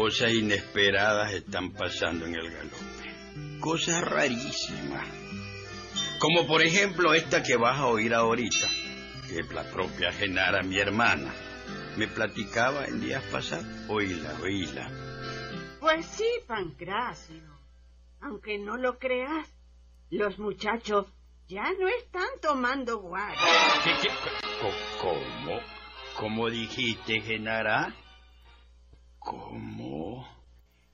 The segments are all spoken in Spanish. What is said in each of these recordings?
cosas inesperadas están pasando en el galope. Cosas rarísimas. Como por ejemplo esta que vas a oír ahorita, que es la propia Genara, mi hermana. Me platicaba en días pasados. Oíla, oíla. Pues sí, Pancracio. Aunque no lo creas, los muchachos ya no están tomando guaro. ¿Qué, qué, co- ¿Cómo? ¿Cómo dijiste, Genara? ¿Cómo?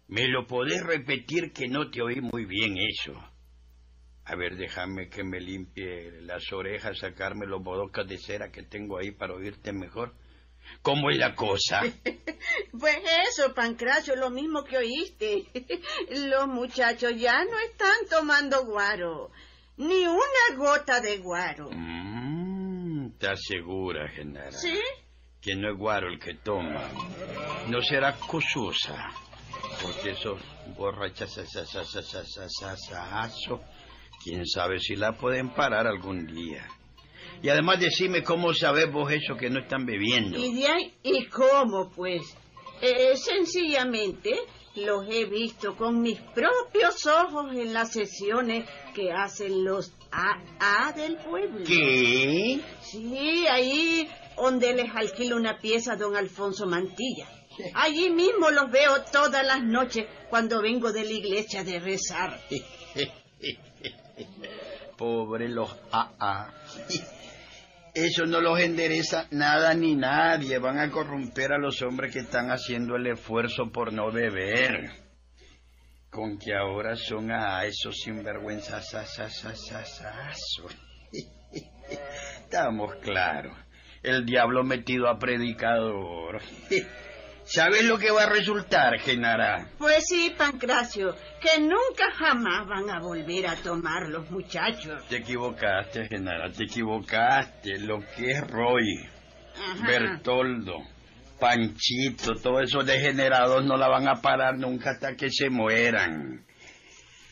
¿Me lo podés repetir que no te oí muy bien eso? A ver, déjame que me limpie las orejas, sacarme los bodocas de cera que tengo ahí para oírte mejor. ¿Cómo es la cosa? Pues eso, Pancracio, lo mismo que oíste. Los muchachos ya no están tomando guaro. Ni una gota de guaro. Mm, ¿Estás segura, Genara? ¿Sí? Que no es guaro el que toma. No será cosusa. Porque esos borrachas, quién sabe si la pueden parar algún día. Y además decime cómo sabes vos eso que no están bebiendo. ¿Y de ahí? ¿Y cómo, pues? Eh, sencillamente los he visto con mis propios ojos en las sesiones que hacen los AA del pueblo. ¿Qué? Sí, ahí donde les alquila una pieza a don Alfonso Mantilla. Allí mismo los veo todas las noches cuando vengo de la iglesia de rezar. Pobre los AA. Eso no los endereza nada ni nadie. Van a corromper a los hombres que están haciendo el esfuerzo por no beber. Con que ahora son a esos sinvergüenzas. Estamos claros. El diablo metido a predicador. ¿Sabes lo que va a resultar, Genara? Pues sí, Pancracio, que nunca jamás van a volver a tomar los muchachos. Te equivocaste, Genara, te equivocaste. Lo que es Roy, Ajá. Bertoldo, Panchito, todos esos degenerados no la van a parar nunca hasta que se mueran.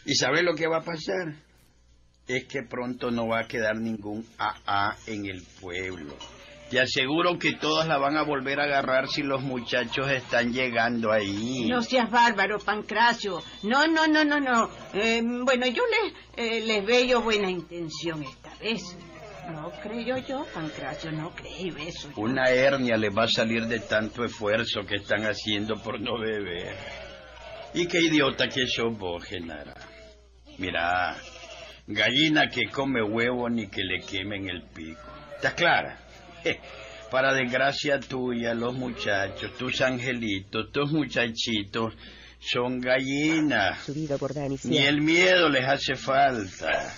¿Y sabes lo que va a pasar? Es que pronto no va a quedar ningún AA en el pueblo. Te aseguro que todas la van a volver a agarrar si los muchachos están llegando ahí. No seas bárbaro, Pancracio. No, no, no, no, no. Eh, bueno, yo les, eh, les veo buena intención esta vez. No creo yo, Pancracio, no creo eso. yo. Una hernia les va a salir de tanto esfuerzo que están haciendo por no beber. Y qué idiota que sos vos, Genara. Mira, gallina que come huevo ni que le quemen el pico. ¿Estás clara? Para desgracia tuya, los muchachos, tus angelitos, tus muchachitos, son gallinas. Subido por Dani Ni el miedo les hace falta.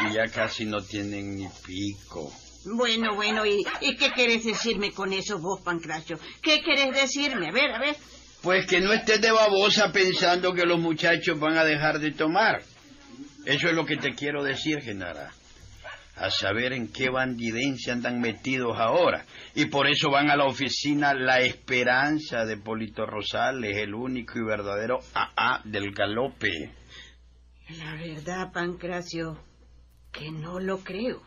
Y ya casi no tienen ni pico. Bueno, bueno, ¿y, ¿y qué querés decirme con eso vos, Pancracio? ¿Qué querés decirme? A ver, a ver. Pues que no estés de babosa pensando que los muchachos van a dejar de tomar. Eso es lo que te quiero decir, Genara. A saber en qué bandidencia andan metidos ahora. Y por eso van a la oficina La Esperanza de Polito Rosales, el único y verdadero AA del galope. La verdad, Pancracio, que no lo creo.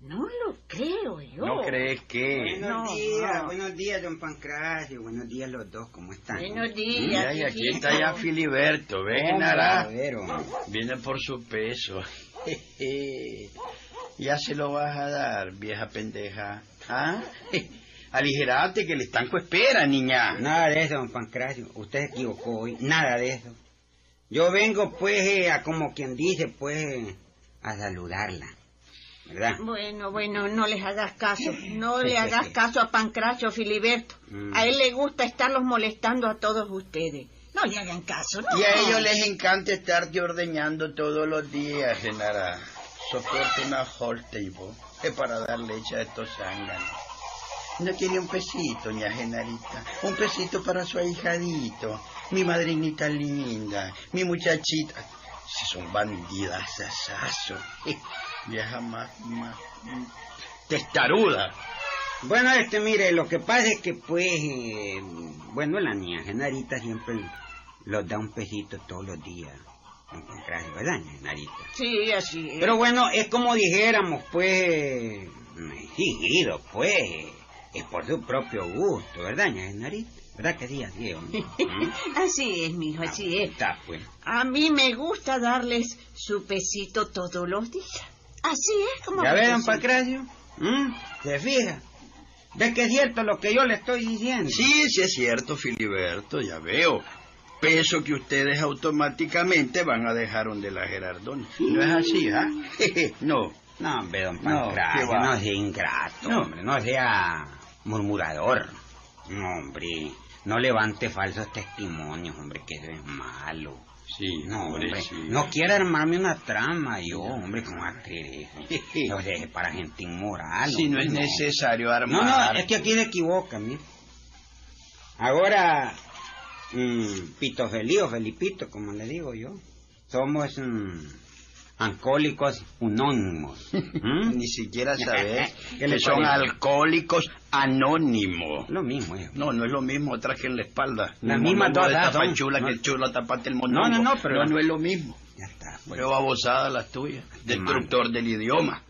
No lo creo yo. ¿No crees que? Buenos No, días, no. buenos días, don Pancracio. Buenos días los dos, ¿cómo están? Buenos días. Mira, y aquí hijito. está ya Filiberto, hombre. Viene por su peso. ya se lo vas a dar, vieja pendeja. ¿Ah? Aligerate que el estanco espera, niña. Nada de eso, don Pancracio. Usted se equivocó hoy. Nada de eso. Yo vengo, pues, eh, a como quien dice, pues, eh, a saludarla. ¿Verdad? Bueno, bueno, no les hagas caso. No le hagas caso a Pancracio Filiberto. Mm. A él le gusta estarlos molestando a todos ustedes. No le hagan caso, ¿no? Y a ellos les encanta estarte ordeñando todos los días, Genara. Soporta una Holtable es para dar leche a estos zánganos. No tiene un pesito, ña Genarita. Un pesito para su ahijadito. Mi madrinita linda. Mi muchachita. Si son bandidas, asazo. Vieja más, más... Testaruda. Bueno, este, mire, lo que pasa es que, pues, eh, bueno, la niña Genarita siempre los da un pesito todos los días. Pancracio, ¿verdad, ña Genarita? Sí, así es. Pero bueno, es como dijéramos, pues, exigido, pues, es por su propio gusto, ¿verdad, ña Genarita? ¿Verdad que sí, así es? hombre? Así es, mijo, así es. Está, pues. A mí me gusta darles su pesito todos los días. Así es como... ¿Ya ve, don dicen. Pancracio? ¿Mm? ¿Se fija? ¿Ves que es cierto lo que yo le estoy diciendo? Sí, sí es cierto, Filiberto, ya veo. Peso que ustedes automáticamente van a dejar donde la Gerardona. No es así, ¿ah? no. No, hombre, don No, Pancracio, ¿qué no, va? sea ingrato, No. hombre, no sea murmurador. No, hombre, no levante falsos testimonios, hombre, que eso es malo. Sí, No, hombre, sí. no quiero armarme una trama yo, hombre, ¿cómo va a creer eso? No deje para gente inmoral. Si no es necesario No, armar. no, es que aquí se equivoca, mire. Ahora, mm, Pito Feliz o Felipito, como le digo yo, somos mm, alcohólicos unónimos. ¿Mm? Ni siquiera sabes ¿Qué le que son alcohólicos anónimos. Lo mismo es. No, no es lo mismo que en la espalda. La El misma todas son. chula que No. el chulo tapate el mondongo. No, no, no, pero- No, no es lo mismo. Ya está. pues. Pero babosada las tuyas. Destructor del idioma.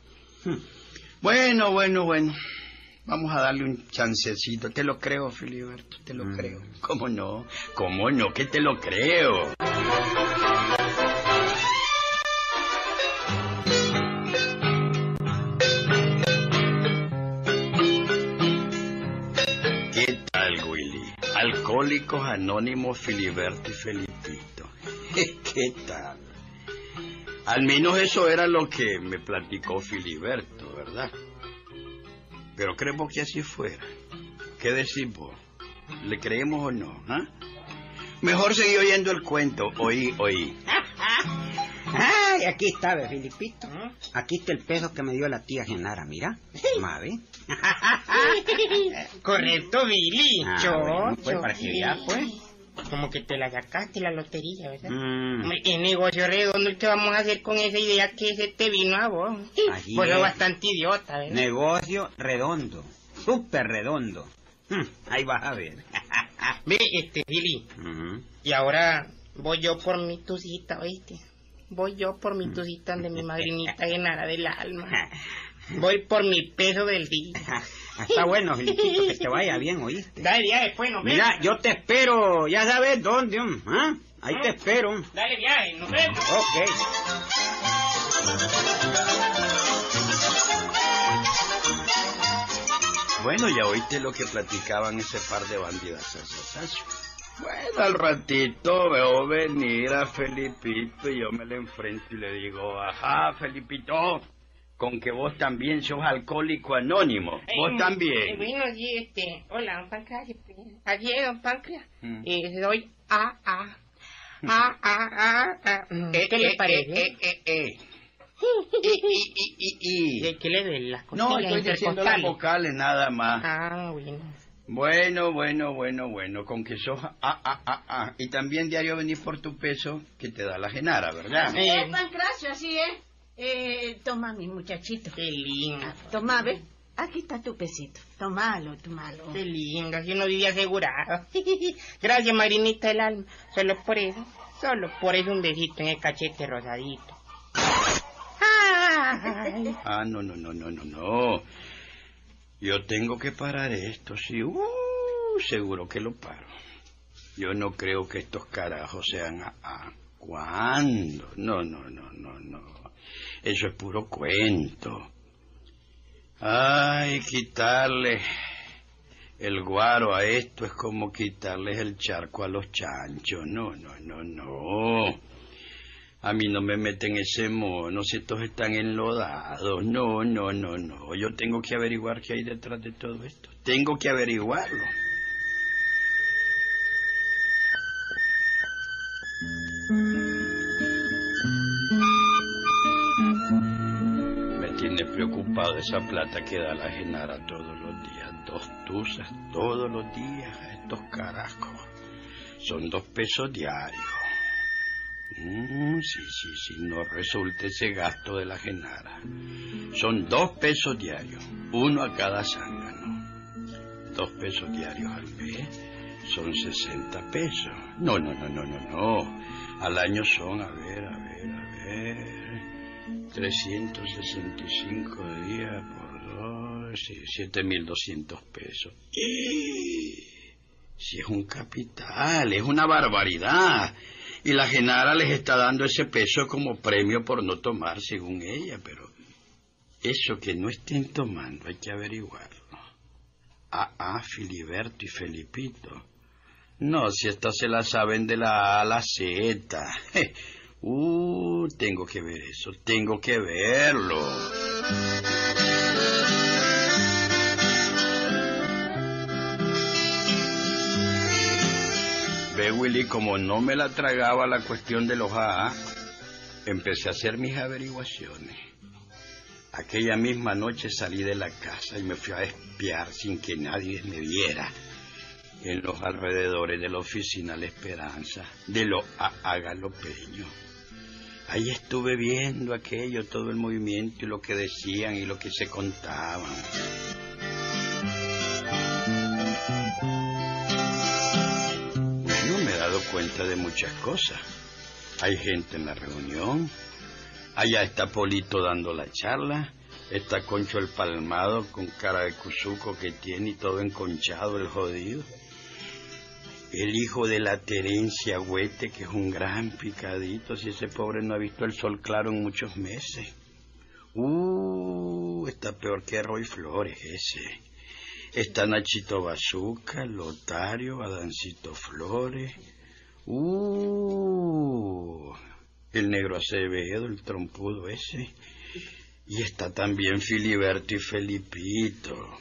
Hmm. Bueno, bueno, bueno. Vamos a darle un chancecito. Te lo creo, Filiberto, te lo Mm. creo. ¿Cómo no? ¿Cómo no? Que te lo creo. ¿Qué tal, Willy? Alcohólicos Anónimos Filiberto y Felipito. ¿Qué tal? Al menos eso era lo que me platicó Filiberto, ¿verdad? Pero creemos que así fuera. ¿Qué decís vos? ¿Le creemos o no? ah? Mejor seguir oyendo el cuento. Oí, oí. Ay, aquí está, ve, Filipito. Aquí está el peso que me dio la tía Genara, mira. Ma, ve. Correcto, Billy. Ah, bueno, pues, para que vea, pues. Como que te la sacaste la lotería, ¿verdad? Mm, qué negocio redondo el que vamos a hacer con esa idea que se te vino a vos. Así Pues es. bastante idiota, ¿verdad? negocio redondo. Súper redondo. Mm, ahí vas a ver. Ve, este, Billy. Y ahora voy yo por mi tucita, ¿oíste? Voy yo por mi tucita de mi madrinita Genara del alma. Voy por mi peso del día. Está bueno, Filipito, que te vaya bien, ¿oíste? Dale, viaje, pues, nos vemos. Mira, yo te espero, ya sabes dónde, ¿ah? Ahí te espero. Dale, viaje, nos vemos. Ok. Bueno, ya oíste lo que platicaban ese par de bandidas. Bueno, al ratito veo venir a Felipito y yo me le enfrento y le digo, ajá, Felipito, con que vos también sos alcohólico anónimo. Vos Eh, eh, también. bueno, sí, este... Hola, don Pancracio. pues. Así es, don Pancracio. Mm. Eh, soy A, A. A, A, A, A. Mm, Eh, ¿Qué eh, le parece? eh, eh, eh. Y, y, y, y, y. ¿De qué le ven las No, costillas estoy diciendo las vocales nada más. Ah, bueno. Bueno, bueno, bueno, bueno, con que sos ah, ah, ah, ah. Y también diario venís por tu peso que te da la genara, ¿verdad? Eh. es, Pancracio, así es. Eh, toma, mi muchachito. Qué lindo. Ah, Toma, ve. Aquí está tu pesito. Tomalo, tomalo. Qué lindo, si uno vivía asegurado. Gracias, Marinita del alma. Solo por eso, solo por eso un besito en el cachete rosadito. Ay. Ah, no, no, no, no, no, no. Yo tengo que parar esto, sí. Uh, seguro que lo paro. Yo no creo que estos carajos sean a, a- ¿Cuándo? No, no, no, no, no. Eso es puro cuento. Ay, quitarle el guaro a esto es como quitarles el charco a los chanchos. No, no, no, no. A mí no me meten ese mono si estos están enlodados. No, no, no, no. Yo tengo que averiguar qué hay detrás de todo esto. Tengo que averiguarlo. Esa plata que da la Genara todos los días. Dos tuzas todos los días estos carajos. Son dos pesos diarios. Mm, sí, sí, sí, no resulta ese gasto de la Genara. Son dos pesos diarios, uno a cada zángano. Dos pesos diarios al mes son 60 pesos. No, no, no, no, no, no. Al año son, a ver, a ver. 365 días por dos, sí, 7.200 pesos. Si es un capital, es una barbaridad. Y la Genara les está dando ese peso como premio por no tomar, según ella, pero eso que no estén tomando hay que averiguarlo. Ah, ah, Filiberto y Felipito. No, si estas se la saben de la A a la Z. Uh, tengo que ver eso, tengo que verlo. Ve, Willy, como no me la tragaba la cuestión de los AA, empecé a hacer mis averiguaciones. Aquella misma noche salí de la casa y me fui a espiar sin que nadie me viera en los alrededores de la oficina La Esperanza de los AA galopeños. Ahí estuve viendo aquello, todo el movimiento y lo que decían y lo que se contaban. Bueno, me he dado cuenta de muchas cosas. Hay gente en la reunión, allá está Polito dando la charla, está Concho el Palmado con cara de cuzuco que tiene y todo enconchado el jodido. El hijo de la Terencia Huete, que es un gran picadito, si ese pobre no ha visto el sol claro en muchos meses. Uh, está peor que Roy Flores ese. Está Nachito Bazuca, Lotario, Adancito Flores. Uh, el negro Acevedo, el trompudo ese. Y está también Filiberto y Felipito.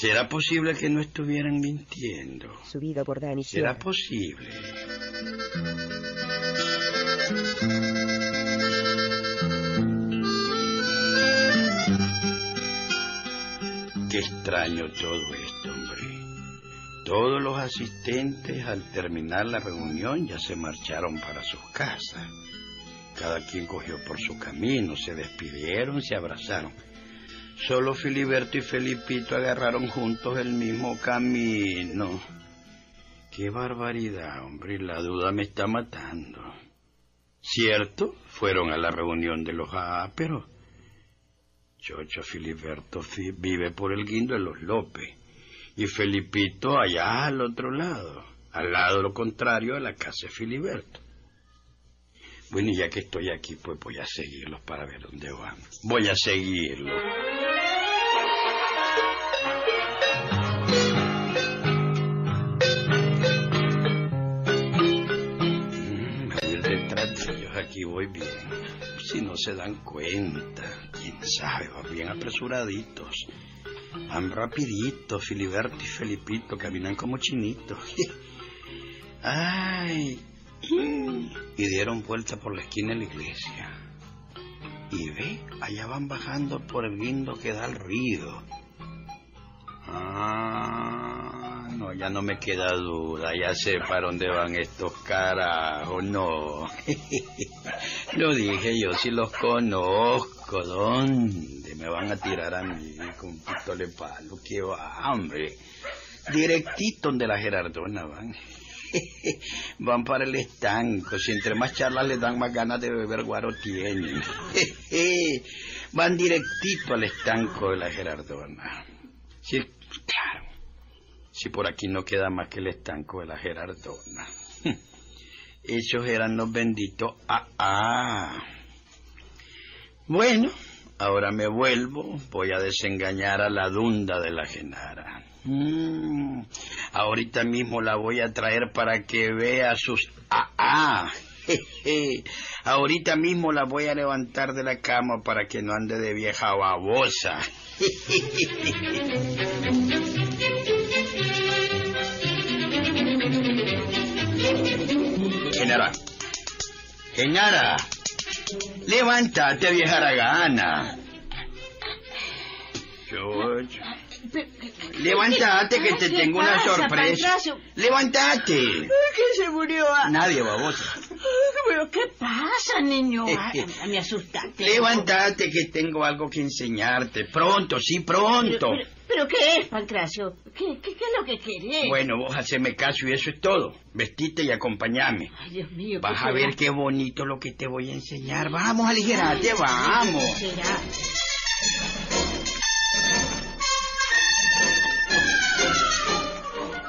¿Será posible que no estuvieran mintiendo? Subido por ¿Será posible? Qué extraño todo esto, hombre. Todos los asistentes al terminar la reunión ya se marcharon para sus casas. Cada quien cogió por su camino, se despidieron, se abrazaron. Solo Filiberto y Felipito agarraron juntos el mismo camino. Qué barbaridad, hombre, la duda me está matando. Cierto, fueron a la reunión de los AA, pero Chocho Filiberto fi- vive por el guindo de los López y Felipito allá al otro lado, al lado lo contrario de la casa de Filiberto. Bueno, y ya que estoy aquí, pues voy a seguirlos para ver dónde van. Voy a seguirlos. Mm, detrás de ellos, aquí voy bien. Si no se dan cuenta, quién sabe, van bien apresuraditos. Van rapiditos, Filiberto y Felipito, caminan como chinitos. Ay, y dieron vuelta por la esquina de la iglesia. Y ve, allá van bajando por el guindo que da el río. Ah, no, ya no me queda duda, ya sé para dónde van estos carajos, no. Lo dije yo, si los conozco, ¿dónde me van a tirar a mí con pistola de palo? ¿Qué va, hombre? Directito donde la Gerardona van. Van para el estanco. Si entre más charlas les dan más ganas de beber guaro tienen. Van directito al estanco de la Gerardona. Sí, claro. Si por aquí no queda más que el estanco de la Gerardona. Esos eran los benditos. Ah, ah. Bueno, ahora me vuelvo. Voy a desengañar a la dunda de la Genara. Mm, ahorita mismo la voy a traer para que vea sus... Ah, ah. Ahorita mismo la voy a levantar de la cama para que no ande de vieja babosa. Genara. Genara. Levántate, vieja aragana. George. Levántate que te ¿Qué tengo una sorpresa. Levántate. ¿Quién se murió? Ah, Nadie, babosa. ¿Pero qué pasa, niño? Ah, me asustaste. Levántate que tengo algo que enseñarte. Pronto, sí, pronto. Pero, pero- ¿pero qué es, Pancracio? ¿Qué, qué, qué es lo que querés? Bueno, vos haceme caso y eso es todo. Vestite y acompañame. Ay, Dios mío. Vas ¿qué a ver qué bonito lo que te voy a enseñar. Vamos, aligerate, vamos. ¿Qué será?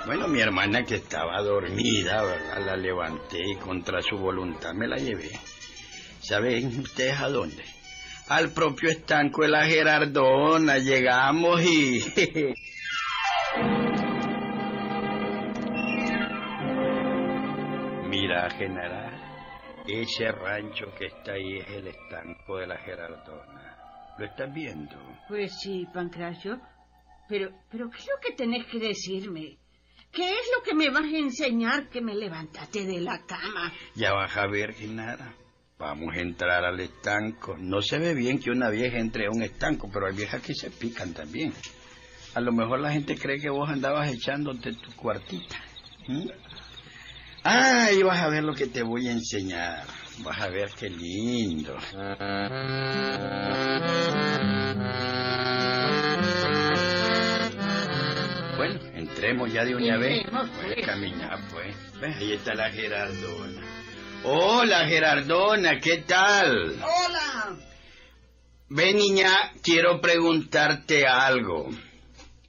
Bueno, mi hermana que estaba dormida, ¿verdad? La levanté y contra su voluntad me la llevé. ¿Saben ustedes a dónde? Al propio estanco de la Gerardona. Llegamos y... Mira, general, ese rancho que está ahí es el estanco de la Gerardona. ¿Lo estás viendo? Pues sí, Pancracio. Pero, pero, ¿qué es lo que tenés que decirme? ¿Qué es lo que me vas a enseñar que me levantaste de la cama? Ya vas a ver, Genara. Vamos a entrar al estanco. No se ve bien que una vieja entre a un estanco, pero hay viejas que se pican también. A lo mejor la gente cree que vos andabas echándote tu cuartita. Ah, y vas a ver lo que te voy a enseñar. Vas a ver qué lindo. Entremos ya de una vez. Pues. Puedes caminar, pues. Ven, ahí está la Gerardona. Hola, Gerardona, ¿qué tal? ¡Hola! Ven, niña, quiero preguntarte algo.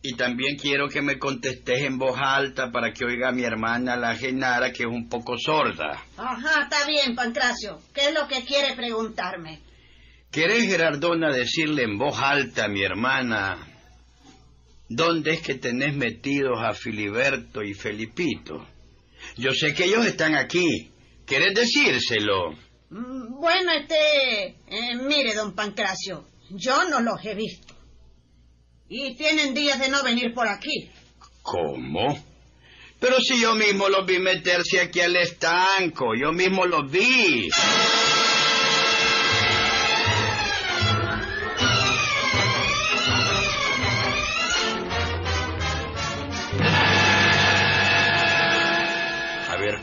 Y también quiero que me contestes en voz alta para que oiga mi hermana la Genara, que es un poco sorda. Ajá, está bien, Pancracio. ¿Qué es lo que quiere preguntarme? ¿Querés, Gerardona, decirle en voz alta a mi hermana dónde es que tenés metidos a Filiberto y Felipito? Yo sé que ellos están aquí. ¿Querés decírselo? Mm, Bueno, este... eh, mire, don Pancracio, yo no los he visto. Y tienen días de no venir por aquí. ¿Cómo? Pero si yo mismo los vi meterse aquí al estanco, yo mismo los vi.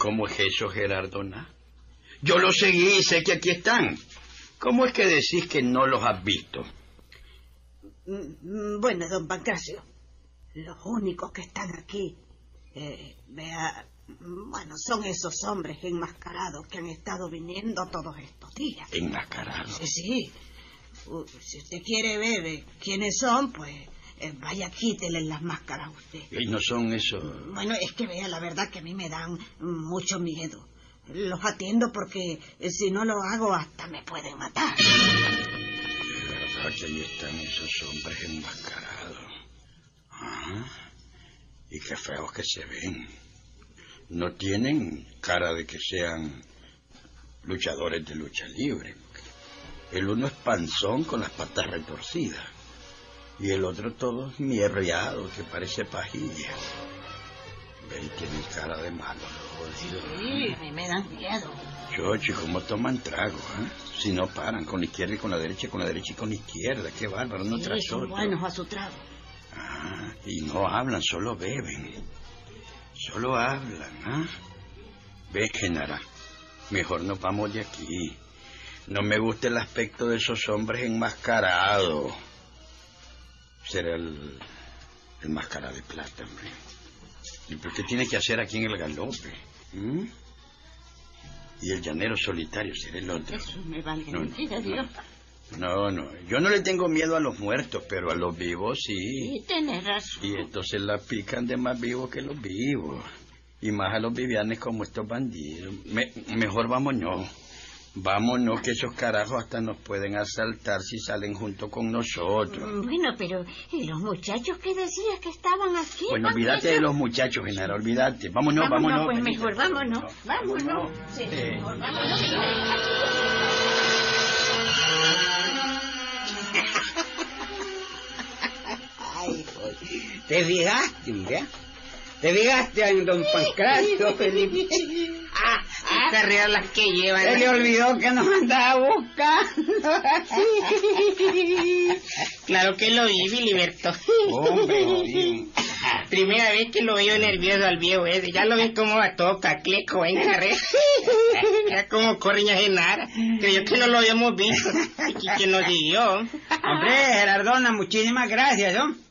¿Cómo es eso, Gerardona? Yo los seguí y sé que aquí están. ¿Cómo es que decís que no los has visto? Mm, Bueno, don Pancracio, los únicos que están aquí, eh, vea, bueno, son esos hombres enmascarados que han estado viniendo todos estos días. Enmascarados. Sí, sí. Si usted quiere ver eh, quiénes son, pues eh, vaya, quítele las máscaras a usted. Y no son esos... Bueno, es que vea, la verdad que a mí me dan mucho miedo. Los atiendo porque eh, si no lo hago hasta me pueden matar. De verdad que ahí están esos hombres enmascarados. Ajá. Y qué feos que se ven. No tienen cara de que sean luchadores de lucha libre. El uno es panzón con las patas retorcidas. Y el otro todo mierreado que parece pajilla. Ve, y tienen cara de malo, jodido. Sí, a mí me dan miedo. Chochi, ¿cómo toman trago? eh? Si no paran con la izquierda y con la derecha, con la derecha y con la izquierda. Qué bárbaro, no Sí, tras otro. buenos a su trago. Ah, y no hablan, solo beben. Solo hablan, ¿ah? Ve, Genara, mejor nos vamos de aquí. No me gusta el aspecto de esos hombres enmascarados. Será el, el máscara de plata, hombre. ¿Y por qué tiene que hacer aquí en el galope? ¿Mm? Y el llanero solitario será el otro. Eso me No, no. Dios. No, no, yo no le tengo miedo a los muertos, pero a los vivos sí. Sí, tenés razón. Y entonces la pican de más vivos que los vivos. Y más a los vivianes como estos bandidos. Me- mejor vámonos. Vámonos, que esos carajos hasta nos pueden asaltar si salen junto con nosotros. Mm, Bueno, pero ¿y los muchachos que decías que estaban aquí? Bueno, Pancracio? olvídate de los muchachos, Genaro, olvídate. Vámonos, vámonos. pues Benito. mejor, vámonos, vámonos. Sí, Eh. mejor vámonos. Ay, joder. ¿Te fijaste, mira? ¿Te fijaste don Pancracio, Felipe? Carreras las que llevan. Se le olvidó que nos andaba buscando. Claro que lo vi, Filiberto. Hombre, jodido. Primera vez que lo veo nervioso al viejo ese. Ya lo ves cómo va todo cacleco en carrera. Ya como corre a Genara. Creyó que no lo habíamos visto. Y que nos siguió. Hombre, Gerardona, muchísimas gracias, ¿no?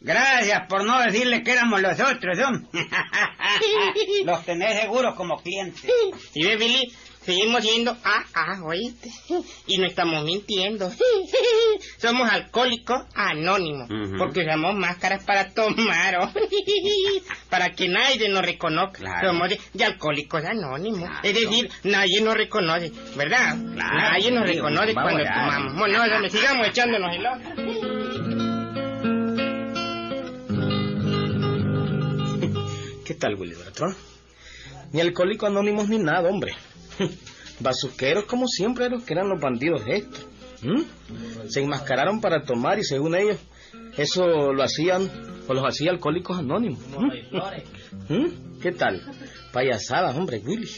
Gracias por no decirle que éramos los otros, ¿no? Los tenés seguros como clientes. Y ve, Billy, seguimos siendo ah, ah, oíste. Y no estamos mintiendo. somos alcohólicos anónimos, porque usamos máscaras para tomar, ¿o? para que nadie nos reconozca. Claro. Somos de, de alcohólicos anónimos. Claro. Es decir, nadie nos reconoce, ¿verdad? Claro, nadie nos sí, reconoce vamos cuando a- tomamos. Bueno, hombre, sigamos echándonos el otro. ¿Qué tal, Willy Bertrand? Ni alcohólicos anónimos ni nada, hombre. Bazuqueros como siempre los que eran los bandidos estos. Se enmascararon para tomar y según ellos, eso lo hacían o los hacía alcohólicos anónimos. ¿m? ¿m? ¿Qué tal? Payasadas, hombre, Willy.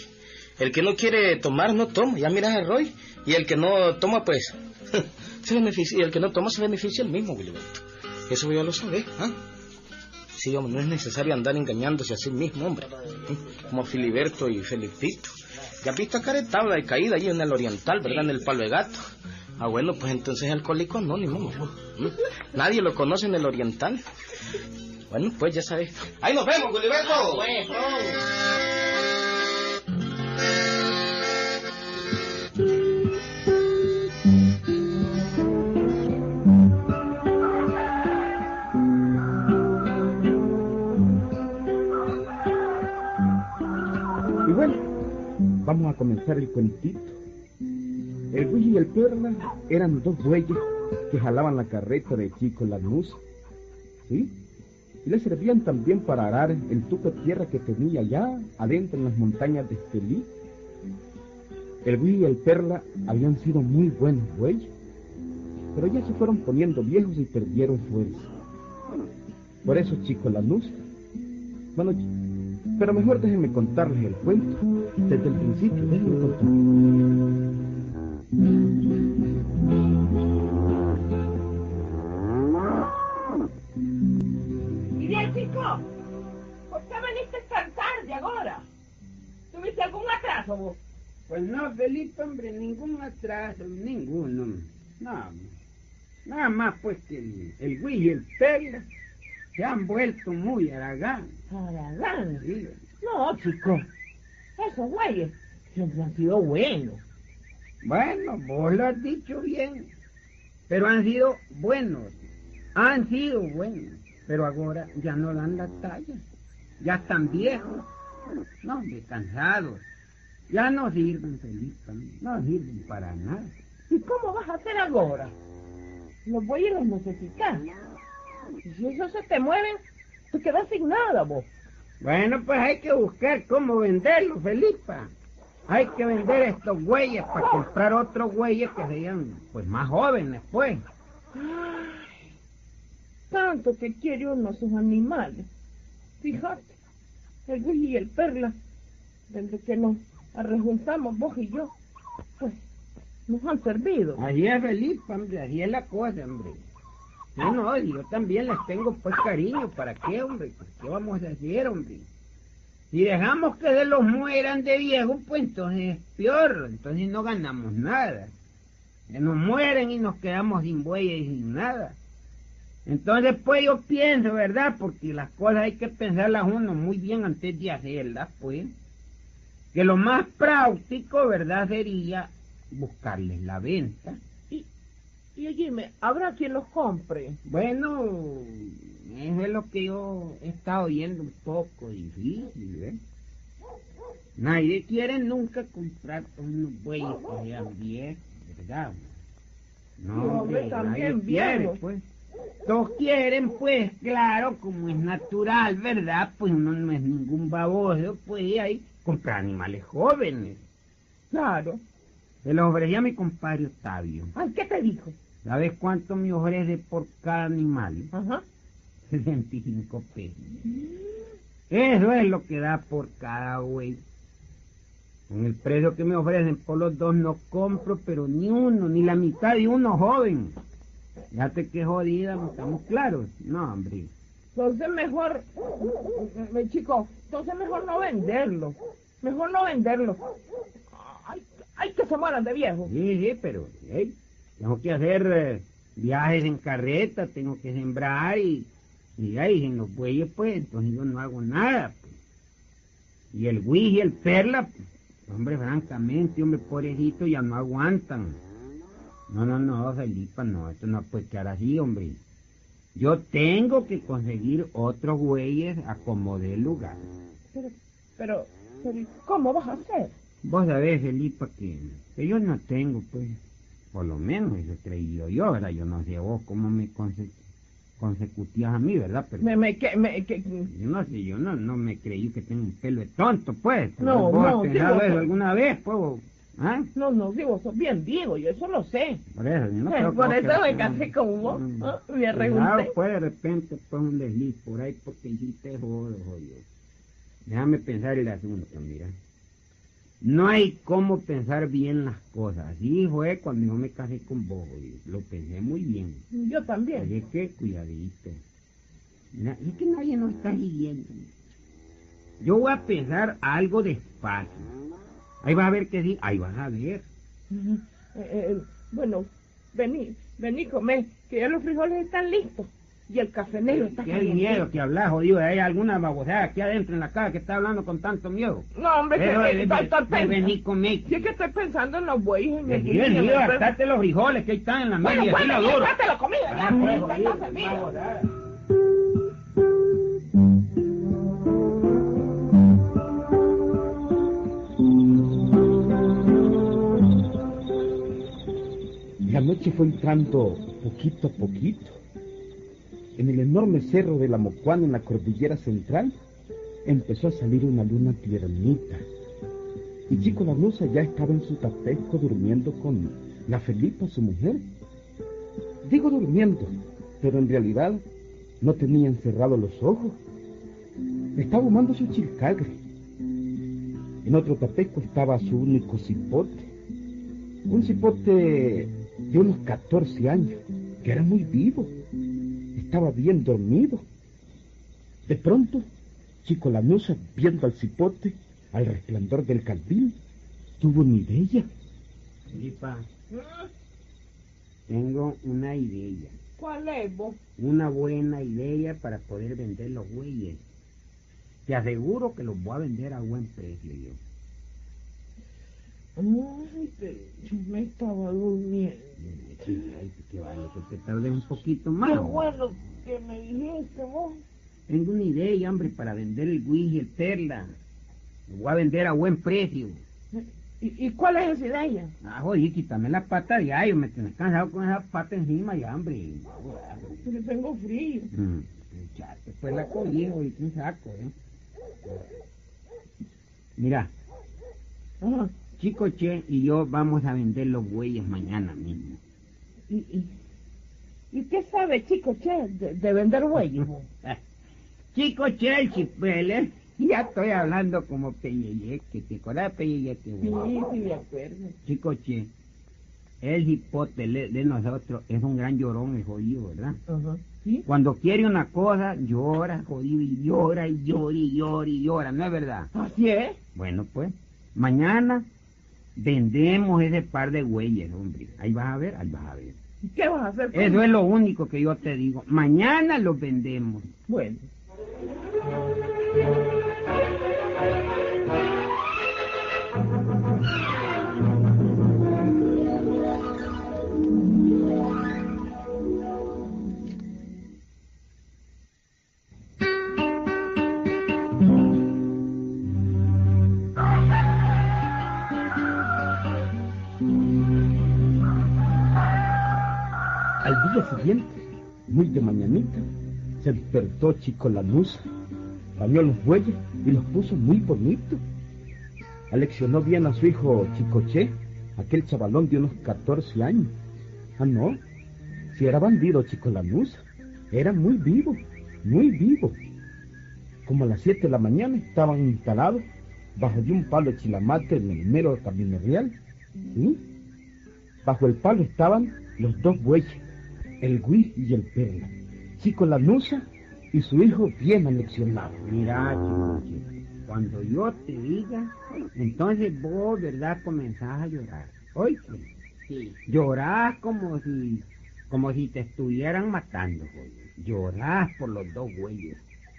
El que no quiere tomar, no toma. Ya miras a Roy. Y el que no toma, pues, se beneficia. Y el que no toma se beneficia el mismo, Willy. Eso ya lo sabés, ¿ah? Sí, hombre, no es necesario andar engañándose a sí mismo, hombre. Como Filiberto y Felipito. Ya has visto a Caretabla de caída allí en el Oriental, ¿verdad? En el Palo de Gato. Ah, bueno, pues entonces es alcohólico anónimo. hombre. ¿Mm? Nadie lo conoce en el Oriental. Bueno, pues ya sabes. ¡Ahí nos vemos, Filiberto! Vamos a comenzar el cuentito. El Willy y el Perla eran dos bueyes que jalaban la carreta de Chico Lanús, ¿sí? Y le servían también para arar el tuco de tierra que tenía allá adentro en las montañas de Estelí. El Willy y el Perla habían sido muy buenos bueyes, pero ya se fueron poniendo viejos y perdieron fuerza. Por eso Chico Lanús, bueno, pero mejor déjenme contarles el cuento desde el principio. Déjenme contar. Y bien, chico, ¿por qué veniste tan tarde ahora? ¿Tuviste algún atraso vos? Pues no, Felipe, hombre, ningún atraso, ninguno. No, nada más pues que el, el Willy y el Perla se han vuelto muy haraganes. Aragán. Sí, No, chico, esos güeyes siempre han sido buenos. Bueno, vos lo has dicho bien, pero han sido buenos, han sido buenos, pero ahora ya no dan la talla, ya están viejos, no, hombre, cansados, ya no sirven, Felipe, no sirven para nada. ¿Y cómo vas a hacer ahora? Los bueyes los necesitas. Si esos se te mueven, te quedas sin nada vos. Bueno, pues hay que buscar cómo venderlos, Felipa. Hay que vender estos güeyes para comprar otros güeyes que sean, pues, más jóvenes, pues. Tanto que quiere uno a sus animales. Fíjate, el Luis y el Perla, desde que nos arrejuntamos vos y yo, pues nos han servido. Así es, Felipe, hombre, así es la cosa, hombre. No, no, yo también les tengo, pues, cariño. ¿Para qué, hombre? ¿Para qué vamos a hacer, hombre? Si dejamos que se los mueran de viejo, pues entonces es peor. Entonces no ganamos nada. Nos mueren y nos quedamos sin bueyes y sin nada. Entonces, pues yo pienso, ¿verdad? Porque las cosas hay que pensarlas uno muy bien antes de hacerlas, pues. Que lo más práctico, ¿verdad? Sería buscarles la venta. Y oye, ¿habrá quien los compre? Bueno, eso es lo que yo he estado oyendo un poco difícil, ¿ves? Nadie quiere nunca comprar unos bueyes que sean viejos, ¿verdad? No, hombre, hombre, también quiere, pues. Todos quieren, pues, claro, como es natural, ¿verdad? Pues uno no es ningún baboso, pues y ahí comprar animales jóvenes. Claro. Se los ofrecí a mi compadre Octavio. Ay, ¿qué te dijo? ¿Sabes cuánto me ofrece por cada animal? Ajá. 65 pesos. Eso es lo que da por cada güey. Con el precio que me ofrecen por los dos no compro, pero ni uno, ni la mitad de uno joven. Fíjate qué jodida, ¿no estamos claros. No, hombre. Entonces mejor, chico, entonces mejor no venderlo. Mejor no venderlo. Ay, ay, que se mueran de viejo. Sí, sí, pero tengo que hacer eh, viajes en carreta, tengo que sembrar y, y ahí en los bueyes, pues, entonces yo no hago nada. pues. Y el Wii y el Perla, pues, hombre, francamente, hombre, pobrecito, ya no aguantan. No, no, no, Felipa, no, esto no puede quedar así, hombre. Yo tengo que conseguir otros güeyes a como dé lugar. Pero, pero, pero, ¿cómo vas a hacer? Vos sabés, Felipa, que, que yo no tengo, pues, por lo menos eso he creído yo, ¿verdad? Yo no sé vos cómo me conse- consecutías a mí, ¿verdad? Pero Me, me, que, me, que, yo no sé, yo no, no me creí que tengo un pelo de tonto, pues. No, ¿Vos has no, pensado digo, eso alguna vez, pues? vos? ¿Ah? no, no, digo, sos bien Diego, yo eso lo sé. Por eso, yo no Eh, creo por vos eso me casé con vos, ¿ah? Me pregunté. pues de repente pues un desliz por ahí porque hiciste jodo, jodido. Déjame pensar el asunto, mira. No hay cómo pensar bien las cosas. Así fue cuando yo me casé con vos. Lo pensé muy bien. Yo también. Así que cuidadito. Mira, es que nadie nos está siguiendo. Yo voy a pensar algo despacio. Ahí vas a ver que sí, ahí vas a ver. Eh, eh, bueno, vení, vení, comé, que ya los frijoles están listos. Y el café negro está Qué caliente. miedo que hablas, jodido. Hay alguna babosada aquí adentro en la casa que está hablando con tanto miedo. No, hombre, que Pero, que- eh, pensando- conmigo. Sí, es que estoy pensando en los bueyes. en el vení, el- gastate los frijoles que ahí están en la Bueno, mesa y bueno, así ya, duro. trate la comida, ya, Ah, pues, está. La noche fue entrando poquito a poquito. En el enorme cerro de la Mocuana, en la cordillera central, empezó a salir una luna tiernita. Y Chico la ya estaba en su tapesco durmiendo con la Felipa, su mujer. Digo durmiendo, pero en realidad no tenía encerrados los ojos. Estaba humando su chilcagre. En otro tapesco estaba su único cipote. Un cipote de unos 14 años, que era muy vivo. Estaba bien dormido. De pronto, Chico Lanusa, viendo al cipote, al resplandor del candil, tuvo una idea. Felipa, tengo una idea. ¿Cuál es, vos? Una buena idea para poder vender los bueyes. Te aseguro que los voy a vender a buen precio yo. Ay, pero yo me estaba durmiendo. Sí, ay, que vale, que te tardes un poquito más. Qué bueno que me dijiste, vos. Tengo una idea, hombre, para vender el Wii y el Perla. Lo voy a vender a buen precio. ¿Y, y cuál es esa idea? Ah, joder, quítame la pata de gallo, me tenés cansado con esa pata encima ya, hombre. Porque tengo frío. Mm, Ya, después la cogió y un saco, ¿eh? Mira, Ajá. Chico Che y yo vamos a vender los bueyes mañana mismo. ¿Y, y, ¿y qué sabe Chico Che de, de vender bueyes? Chico Che, el chipele, ya estoy hablando como Peyeye, que te acuerdas de Peyeye que Sí, sí, de acuerdo. Chico Che, el hipote le- de nosotros es un gran llorón, el jodido, ¿verdad? Ajá. ¿Sí? Cuando quiere una cosa, llora, jodido, y llora, y llora, y llora, y llora, ¿no es verdad? Así es. Bueno, pues, mañana vendemos ese par de güeyes, hombre. Ahí vas a ver, ahí vas a ver. ¿Y qué vas a hacer? con- Eso es lo único que yo te digo. Mañana los vendemos. Bueno. Muy de mañanita, se despertó Chico Lanusa, bañó los bueyes y los puso muy bonitos. Aleccionó bien a su hijo Chicoche, aquel chavalón de unos 14 años. Ah, no, si era bandido Chico Lanusa, era muy vivo, muy vivo. Como a las 7 de la mañana estaban instalados bajo de un palo de chilamate en el mero camino real. ¿sí? Bajo el palo estaban los dos bueyes, el Gui y el Perla. Chico Lanusa y su hijo bien aleccionado. Mira, Chico Che, cuando yo te diga, entonces vos, ¿verdad? Comenzás a llorar. Oye, Sí. llorás como si, como si te estuvieran matando, joder. Llorás por los dos güeyes.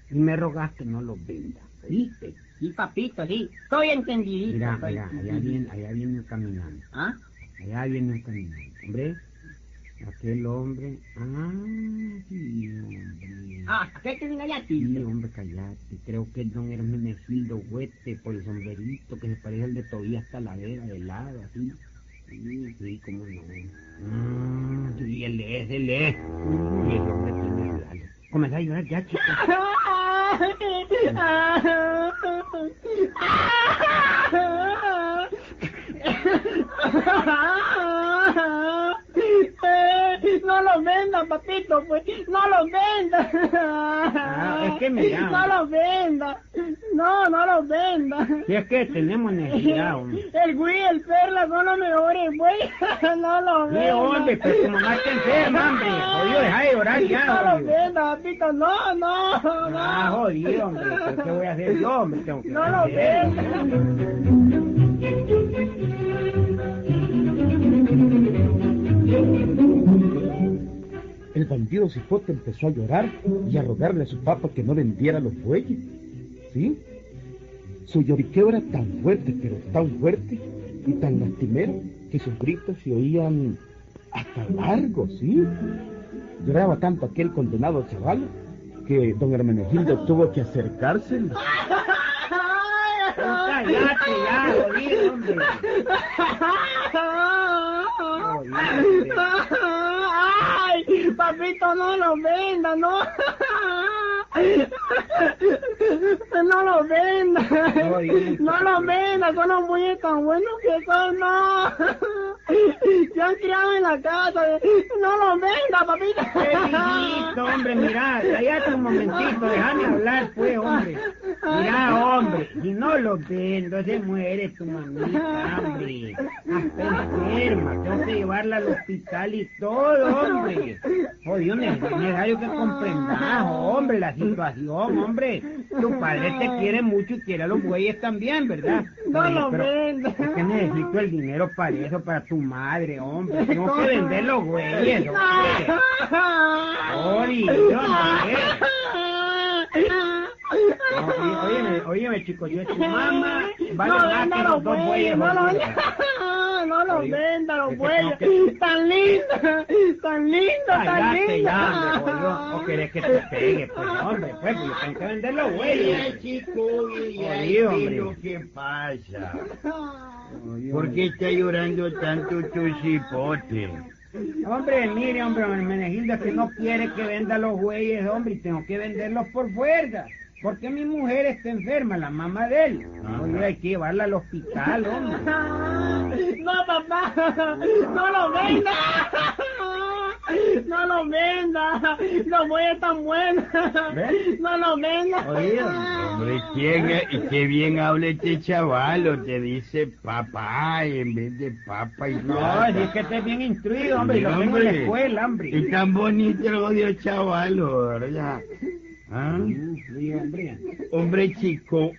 Y me rogás que no los vendas. ¿Viste? Sí, papito, sí. Estoy entendidito. Mira, estoy mira, allá viene, allá viene caminando. ¿Ah? Allá viene un caminante. Hombre, aquel hombre. Ah, sí, hombre. Ah, ¿qué te Sí, hombre, callate. Creo que es don Hermenegildo Huete por el sombrerito que se parece al de Tobías Talavera, de lado, así. Sí, sí, cómo no. Ah, sí, él es, él es. Y el hombre tiene. Comenzá a llorar ya. No lo venda, papito, pues. No lo venda. Ah, es que mira. No lo venda. No, no lo venda. Si es que tenemos necesidad, hombre. El güey, el perla son los mejores, güey. No lo Sí, venda. hombre, pero tu mamá está enferma, hombre. Jodido, deja de llorar ya, No lo jodido. venda, papito. No, no, no. Ah, jodido, hombre. ¿Pero ¿Qué voy a hacer yo, hombre? Tengo que No lo vender. Cipote empezó a llorar y a rogarle a su papá que no vendiera los bueyes. ¿Sí? Su lloriqueo era tan fuerte, pero tan fuerte y tan lastimero que sus gritos se oían hasta largos, ¿sí? Lloraba tanto aquel condenado chaval que don Hermenegildo tuvo que acercarse. Cállate ya, jodido, hombre. papito, no lo venda, no. No lo venda. No lo venda, son los muy tan buenos que son, no. Se han criado en la casa. No lo venda, papito. Qué viejito, hombre, mira, cállate un momentito, déjame hablar, pues, hombre. Mira, hombre, si no lo vendo, se muere tu mamita, hombre. Hasta enferma, tengo que llevarla al hospital y todo, hombre. Jodido, ne- necesario que comprendas, hombre, la situación, hombre. Tu padre te quiere mucho y quiere a los bueyes también, ¿verdad? No Oye, lo venda. Es que necesito el dinero para eso, para tu madre, hombre. Tengo que vender los bueyes, hombre. Ori, hombre. No, oye- óyeme, óyeme, chico, yo tu mamá vale no los los dos bueyes. bueyes, no no lo Oye, venda los bueyes. que- Tan lindo, tan lindo, tan jodido. ¿O querés que te pegue? Pues, hombre, pues, pues yo tengo que vender los bueyes. chico, hombre. ¿qué pasa? ¿Por qué está llorando tanto tu cipote? Hombre, mire, hombre, Hermenegildo, que no quiere que venda los bueyes, hombre, y tengo que venderlos por fuerza. Porque mi mujer está enferma, la mamá de él. Oye, hay que llevarla al hospital, hombre. No, papá, no lo venda. No lo venda. Los bueyes están buenos. ¿Ves? No lo venda. Oído. Hombre, qué, y qué bien habla este chaval, te dice papá en vez de papa y No, es que esté bien instruido, hombre, y lo tengo en la escuela, hombre. Y tan bonito el odio chaval, ¿verdad? ¿Ah? Sí, hombre. Hombre chico,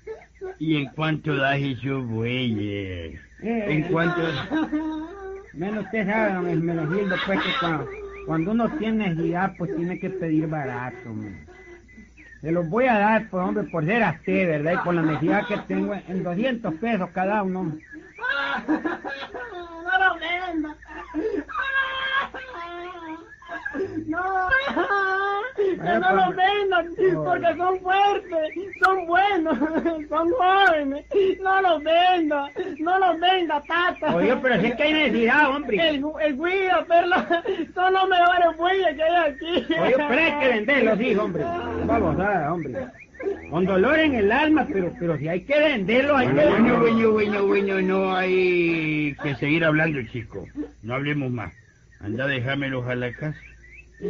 ¿y en cuánto das esos bueyes? Eh, ¿En cuánto? Menos usted sabe, don Hermenegildo, pues que cuando, cuando uno tiene necesidad, pues tiene que pedir barato, hombre. Se los voy a dar, pues, hombre, por ser así, ¿verdad? Y por la necesidad que tengo en 200 pesos cada uno. No lo. No, que no lo vendan porque son fuertes, son buenos, son jóvenes. No lo venda, no lo venda, tata. Oye, pero si es que hay necesidad, hombre. El, el guía, perla, son los mejores bueyes que hay aquí. Oye, pero hay que venderlos, sí, hombre. Vamos a hombre. Con dolor en el alma, pero, pero si hay que venderlos, hay que Bueno, bueno, venderlos. bueno, bueno, bueno, no hay que seguir hablando, chico. No hablemos más. Anda, déjamelos a la casa.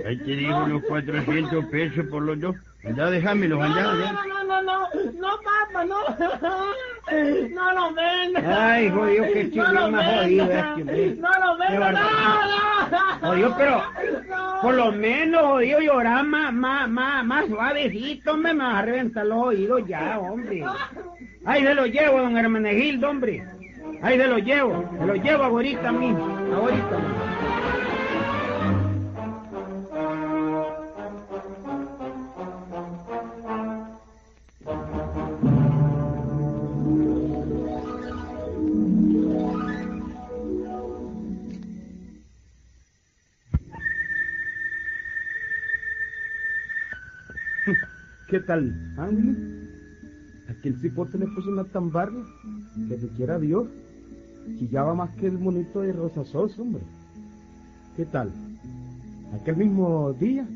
Ahí te digo los 400 pesos por los dos. Anda, déjamelos, No, anda. no, no, no, no, no, papá, no. No lo venda. Ay, jodido, qué chingón más jodido este. No lo Qué venda, barbaridad. no, no. Jodido, pero No. por lo menos, jodido, llorar más, más, más, más suavecito, hombre, me va a reventar los oídos ya, hombre. Ahí se lo llevo, don Hermenegildo, hombre. Ahí se lo llevo, se lo llevo ahorita mismo, ahorita mismo. ¿Qué tal, Ángel? Aquel cipote le puso una tambarra. Que se quiera Dios. Chillaba más que el monito de Rosa Sos, hombre. ¿Qué tal? Aquel mismo día,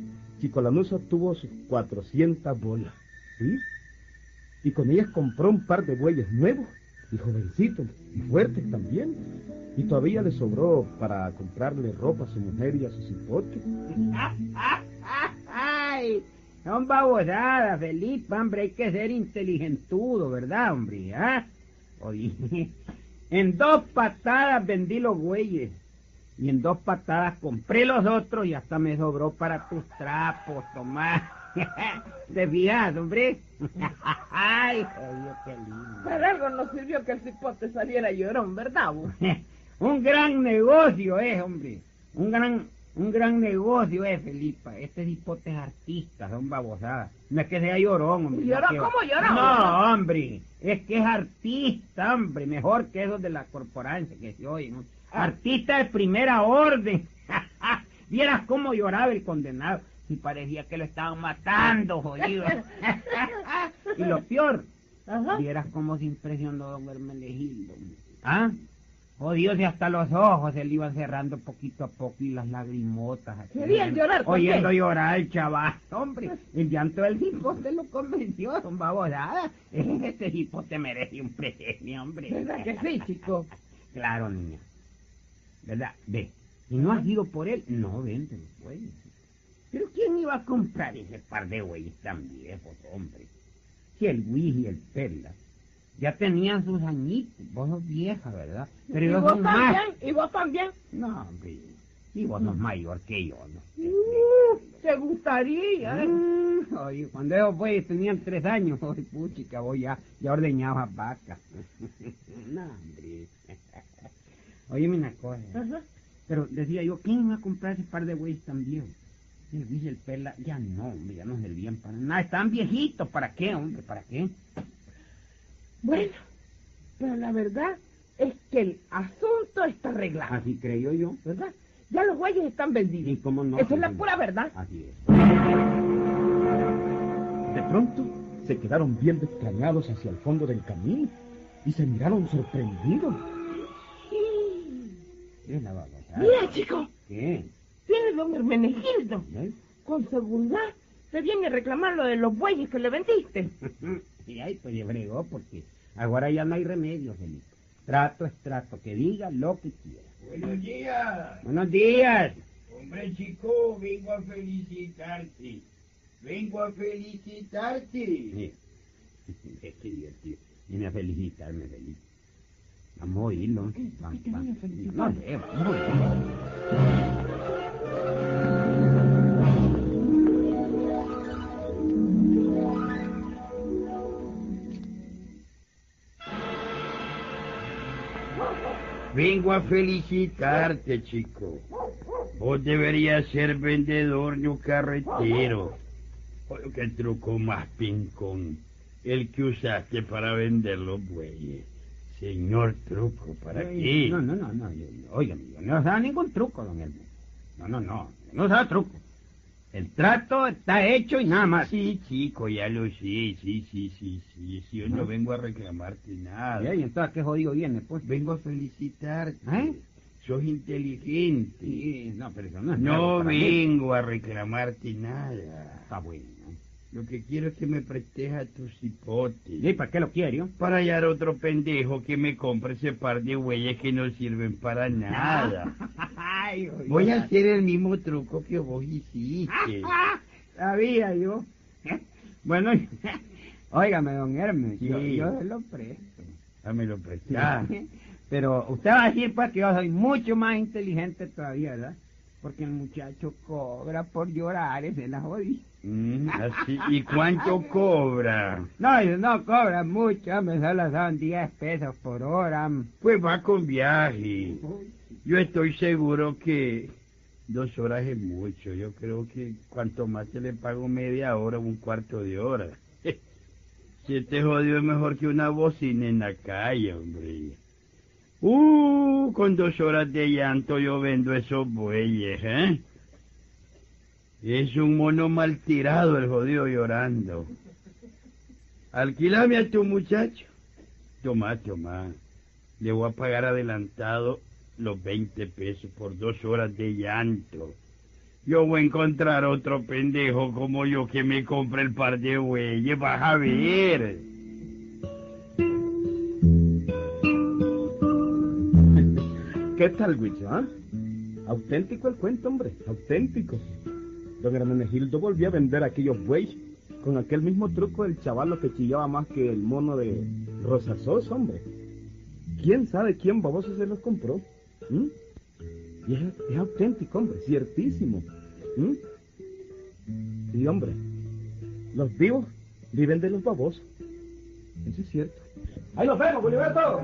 Chico Lanusa tuvo sus 400 bolas. ¿Sí? Y con ellas compró un par de bueyes nuevos y jovencitos y fuertes también. Y todavía le sobró para comprarle ropa a su mujer y a su cipote. ¡Ay! Son babosadas, Felipe, hombre, hay que ser inteligentudo, ¿verdad, hombre? ¿Ah? Oye, en dos patadas vendí los bueyes y en dos patadas compré los otros y hasta me sobró para tus trapos, Tomás. ¿Te fijas, hombre? ¡Ay, oye, qué lindo! Para algo nos sirvió que el cipote saliera llorón, ¿verdad? Un gran negocio es, hombre. Un gran, un gran negocio es, Felipa. Este cipote es artista, son babosadas. No es que sea llorón, hombre. Que- ¿Cómo llorón? No, hombre. Es que es artista, hombre. Mejor que esos de la corporancia que se oyen. ¿no? Ah. Artista de primera orden. Vieras cómo lloraba el condenado. Y parecía que lo estaban matando, jodido. y lo peor, Ajá. Vieras cómo se impresionó don Hermenegildo. hombre. ¿Ah? Jodidos y hasta los ojos se le iban cerrando poquito a poco y las lagrimotas. así, Querían llorar, ¿por qué? Oyendo llorar el chaval. Hombre, el llanto del hipote lo convenció, son babosadas. Este hipote merece un premio, hombre. ¿Verdad que sí, chico? Claro, niña. ¿Verdad? Ve. Si no has ido por él, no vende los bueyes. Pero ¿quién iba a comprar ese par de bueyes tan viejos, hombre? Si el Luis y el Perla ya tenían sus añitos, vos sos vieja, ¿verdad? Pero ¿Y ellos vos son más. también? ¿Y vos también? No, hombre. Y vos sos mayor que yo, ¿no? Uh, ¿Te gustaría? eh? Mm, Oye, cuando esos bueyes tenían tres años, oye, puchica, vos ya, ya ordeñabas vacas. no, hombre. Oye, una cosa. Ajá. Pero decía yo, ¿quién va a comprar ese par de bueyes tan viejos? El Luis el Perla, ya no, hombre, ya no servían para nada. Están viejitos, ¿para qué, hombre? ¿Para qué? Bueno, pero la verdad es que el asunto está arreglado, Así creyó yo. ¿verdad? Ya los bueyes están vendidos. ¿Y cómo no? Esa es la pura verdad. Así es. De pronto se quedaron viendo extrañados hacia el fondo del camino y se miraron sorprendidos. ¿Qué es la? Mira, chico, ¿Qué? tiene don Hermenegildo. ¿Eh? Con seguridad te viene a reclamar lo de los bueyes que le vendiste. Y ahí pues le fregó porque ahora ya no hay remedio, Felipe. Trato es trato, que diga lo que quiera. Buenos días. Buenos días. Hombre chico, vengo a felicitarte. Vengo a felicitarte. Sí. Es que divertido. Viene a felicitarme, Felipe. Vamos a oírlo. Vamos, vamos. No sé, vamos a oírlo. Vengo a felicitarte, chico. Vos deberías ser vendedor de un carretero. Oye, qué truco más pincón. El que usaste para vender los bueyes. Señor truco, ¿para qué? No, no, no, no. yo- no usaba ningún truco, don Elmo. No, no, no. No usaba truco. El trato está hecho y nada más. Sí, chico, ya lo sé. Sí, sí, sí, sí. sí, Yo no ¿No? vengo a reclamarte nada. ¿Y entonces qué jodido viene, pues? Vengo a felicitarte. ¿Eh? Sos inteligente. Sí, no, pero eso no es No mí. vengo a reclamarte nada. Está bueno. Lo que quiero es que me prestes a tu cipote. ¿Y para qué lo quiere? yo? Para hallar otro pendejo que me compre ese par de huellas que no sirven para nada. Ay. Voy a hacer el mismo truco que vos hiciste. Sabía yo. Bueno, óigame, don Hermes, yo, Sí. yo se lo presto. Dámelo prestar. Pero usted va a decir, pues, que yo soy mucho más inteligente todavía, ¿verdad? Porque el muchacho cobra por llorar, ese la jodí. Mm, así. ¿Y cuánto cobra? No, no cobran mucho, me solo son 10 pesos por hora. Pues va con viaje. Yo estoy seguro que dos horas es mucho. Yo creo que cuanto más se le pago media hora, un cuarto de hora. Si este jodido es mejor que una bocina en la calle, hombre. Uh, con dos horas de llanto yo vendo esos bueyes, ¿eh? Es un mono mal tirado el jodido llorando. Alquilame a tu muchacho. Toma, toma. Le voy a pagar adelantado los 20 pesos por dos horas de llanto. Yo voy a encontrar otro pendejo como yo que me compre el par de bueyes. Vas a ver. ¿Qué tal, Huicho, ah? Auténtico el cuento, hombre, auténtico. Don Hermenegildo volvió a vender aquellos bueyes con aquel mismo truco del chavalo que chillaba más que el mono de Rosasos, hombre. ¿Quién sabe quién baboso se los compró? ¿Mm? Y es, auténtico, hombre, ciertísimo. ¿Mm? Y, hombre, los vivos viven de los babosos. Eso es cierto. Ahí nos vemos, Boliberto.